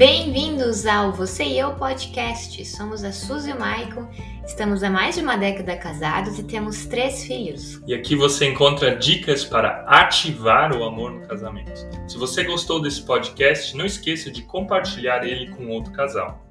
Bem-vindos ao Você e Eu Podcast. Somos a Suzy e o Maicon, estamos há mais de uma década casados e temos três filhos. E aqui você encontra dicas para ativar o amor no casamento. Se você gostou desse podcast, não esqueça de compartilhar ele com outro casal.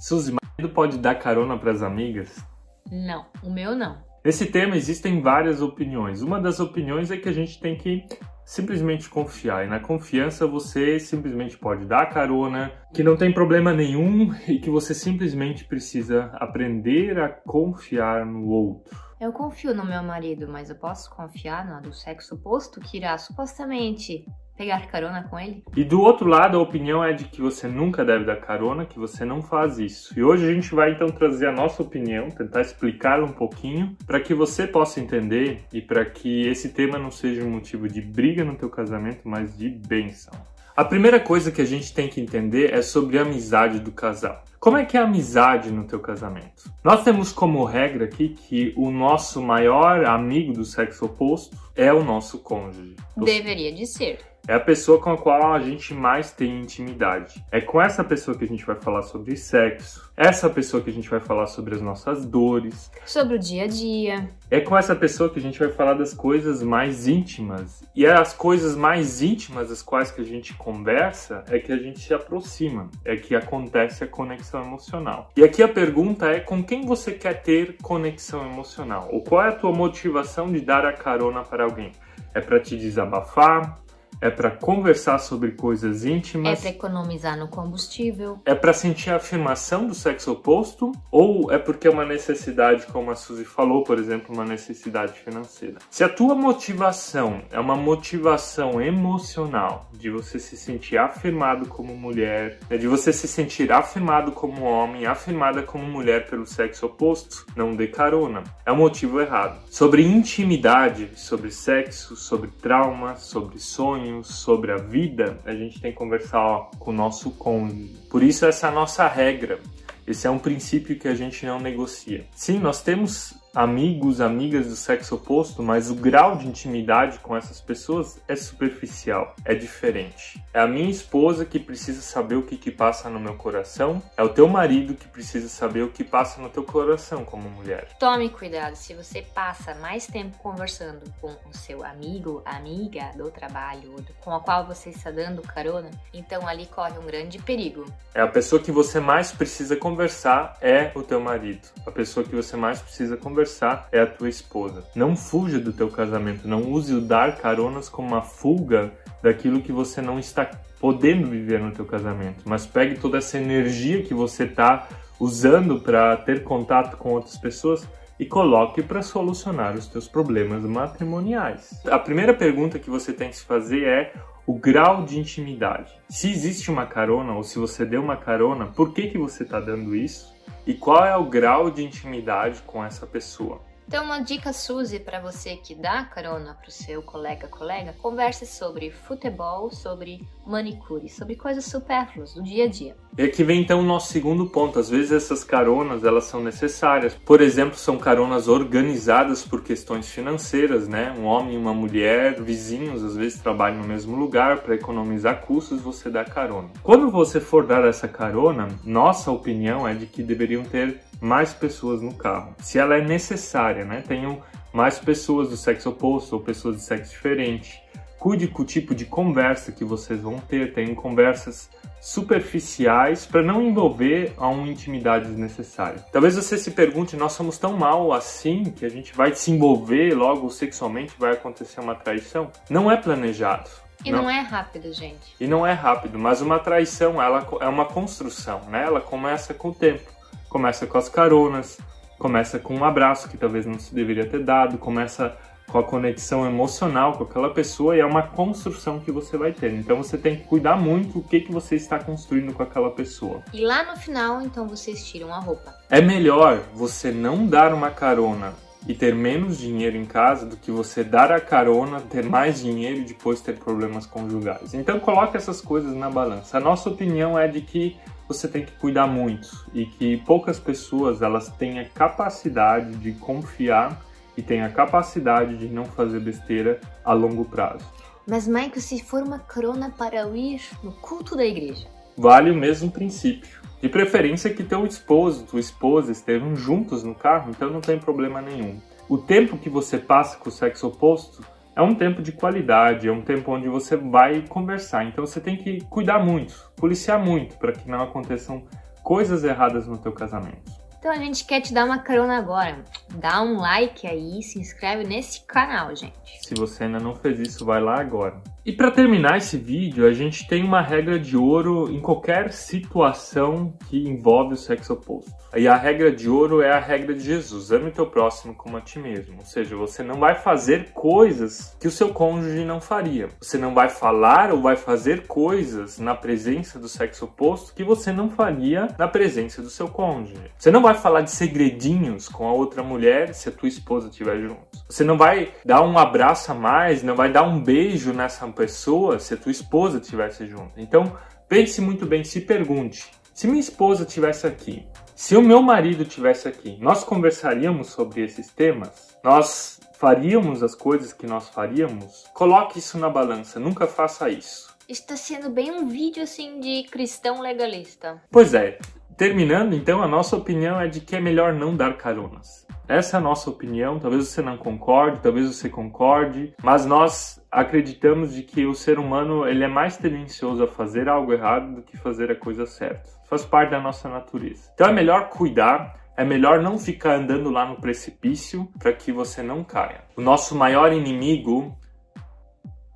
Suzy, marido pode dar carona para as amigas? Não, o meu não. Nesse tema existem várias opiniões. Uma das opiniões é que a gente tem que simplesmente confiar. E na confiança você simplesmente pode dar carona, que não tem problema nenhum e que você simplesmente precisa aprender a confiar no outro. Eu confio no meu marido, mas eu posso confiar no do sexo oposto que irá supostamente pegar carona com ele? E do outro lado, a opinião é de que você nunca deve dar carona, que você não faz isso. E hoje a gente vai então trazer a nossa opinião, tentar explicar um pouquinho para que você possa entender e para que esse tema não seja um motivo de briga no teu casamento, mas de bênção. A primeira coisa que a gente tem que entender é sobre a amizade do casal. Como é que é a amizade no teu casamento? Nós temos como regra aqui que o nosso maior amigo do sexo oposto é o nosso cônjuge. Deveria de ser. É a pessoa com a qual a gente mais tem intimidade. É com essa pessoa que a gente vai falar sobre sexo. Essa pessoa que a gente vai falar sobre as nossas dores. Sobre o dia a dia. É com essa pessoa que a gente vai falar das coisas mais íntimas. E é as coisas mais íntimas das quais que a gente conversa é que a gente se aproxima. É que acontece a conexão emocional. E aqui a pergunta é com quem você quer ter conexão emocional? Ou qual é a tua motivação de dar a carona para alguém? É para te desabafar? É para conversar sobre coisas íntimas. É para economizar no combustível. É para sentir a afirmação do sexo oposto ou é porque é uma necessidade, como a Suzy falou, por exemplo, uma necessidade financeira. Se a tua motivação é uma motivação emocional, de você se sentir afirmado como mulher, é de você se sentir afirmado como homem, afirmada como mulher pelo sexo oposto, não dê carona. É o motivo errado. Sobre intimidade, sobre sexo, sobre trauma, sobre sonho sobre a vida, a gente tem que conversar com o nosso cônjuge. Por isso, essa é a nossa regra. Esse é um princípio que a gente não negocia. Sim, nós temos amigos, amigas do sexo oposto, mas o grau de intimidade com essas pessoas é superficial, é diferente. É a minha esposa que precisa saber o que, que passa no meu coração, é o teu marido que precisa saber o que passa no teu coração como mulher. Tome cuidado, se você passa mais tempo conversando com o seu amigo, amiga do trabalho, com a qual você está dando carona, então ali corre um grande perigo. É a pessoa que você mais precisa conversar é o teu marido. A pessoa que você mais precisa conversar conversar é a tua esposa. Não fuja do teu casamento, não use o dar caronas como uma fuga daquilo que você não está podendo viver no teu casamento, mas pegue toda essa energia que você está usando para ter contato com outras pessoas e coloque para solucionar os teus problemas matrimoniais. A primeira pergunta que você tem que se fazer é o grau de intimidade. Se existe uma carona ou se você deu uma carona, por que que você está dando isso? e qual é o grau de intimidade com essa pessoa. Então, uma dica, Suzy, para você que dá carona para o seu colega, colega, converse sobre futebol, sobre manicure, sobre coisas supérfluas do dia a dia. E aqui vem então o nosso segundo ponto. Às vezes essas caronas elas são necessárias. Por exemplo, são caronas organizadas por questões financeiras, né? Um homem e uma mulher, vizinhos, às vezes trabalham no mesmo lugar para economizar custos, você dá carona. Quando você for dar essa carona, nossa opinião é de que deveriam ter mais pessoas no carro. Se ela é necessária, né? Tenham mais pessoas do sexo oposto ou pessoas de sexo diferente. Cuide com o tipo de conversa que vocês vão ter. Tenham conversas superficiais para não envolver a uma intimidade desnecessária. Talvez você se pergunte: nós somos tão mal assim que a gente vai se envolver logo sexualmente vai acontecer uma traição? Não é planejado. E não. não. é rápido, gente. E não é rápido, mas uma traição ela é uma construção, né? Ela começa com o tempo. Começa com as caronas, começa com um abraço que talvez não se deveria ter dado, começa com a conexão emocional com aquela pessoa e é uma construção que você vai ter. Então você tem que cuidar muito o que, que você está construindo com aquela pessoa. E lá no final, então vocês tiram a roupa. É melhor você não dar uma carona e ter menos dinheiro em casa do que você dar a carona, ter mais dinheiro e depois ter problemas conjugais. Então coloque essas coisas na balança. A nossa opinião é de que você tem que cuidar muito e que poucas pessoas elas têm a capacidade de confiar e têm a capacidade de não fazer besteira a longo prazo. Mas, Michael, se for uma carona para ir no culto da igreja? Vale o mesmo princípio. De preferência que teu esposo, tua esposa estejam juntos no carro, então não tem problema nenhum. O tempo que você passa com o sexo oposto é um tempo de qualidade, é um tempo onde você vai conversar. Então você tem que cuidar muito, policiar muito para que não aconteçam coisas erradas no teu casamento. Então a gente quer te dar uma carona agora. Dá um like aí, se inscreve nesse canal, gente. Se você ainda não fez isso, vai lá agora. E para terminar esse vídeo, a gente tem uma regra de ouro em qualquer situação que envolve o sexo oposto. E a regra de ouro é a regra de Jesus: ame o teu próximo como a ti mesmo. Ou seja, você não vai fazer coisas que o seu cônjuge não faria. Você não vai falar ou vai fazer coisas na presença do sexo oposto que você não faria na presença do seu cônjuge. Você não vai falar de segredinhos com a outra mulher se a tua esposa estiver junto. Você não vai dar um abraço a mais, não vai dar um beijo nessa pessoa se a tua esposa estivesse junto. Então, pense muito bem, se pergunte: se minha esposa estivesse aqui, se o meu marido estivesse aqui, nós conversaríamos sobre esses temas? Nós faríamos as coisas que nós faríamos? Coloque isso na balança, nunca faça isso. Está sendo bem um vídeo assim de cristão legalista. Pois é. Terminando, então, a nossa opinião é de que é melhor não dar caronas. Essa é a nossa opinião. Talvez você não concorde, talvez você concorde, mas nós acreditamos de que o ser humano ele é mais tendencioso a fazer algo errado do que fazer a coisa certa. Faz parte da nossa natureza. Então é melhor cuidar, é melhor não ficar andando lá no precipício para que você não caia. O nosso maior inimigo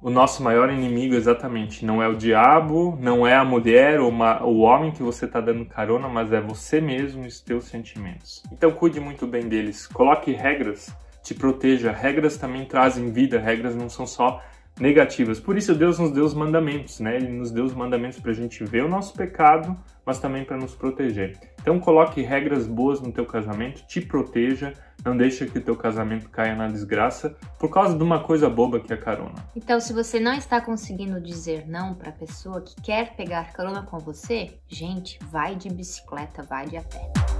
o nosso maior inimigo exatamente não é o diabo, não é a mulher ou uma, o homem que você está dando carona, mas é você mesmo e os teus sentimentos. Então cuide muito bem deles, coloque regras, te proteja. Regras também trazem vida, regras não são só negativas. Por isso Deus nos deu os mandamentos, né? Ele nos deu os mandamentos para a gente ver o nosso pecado, mas também para nos proteger. Então coloque regras boas no teu casamento, te proteja, não deixe que o teu casamento caia na desgraça por causa de uma coisa boba que é carona. Então, se você não está conseguindo dizer não para a pessoa que quer pegar carona com você, gente, vai de bicicleta, vai de a pé.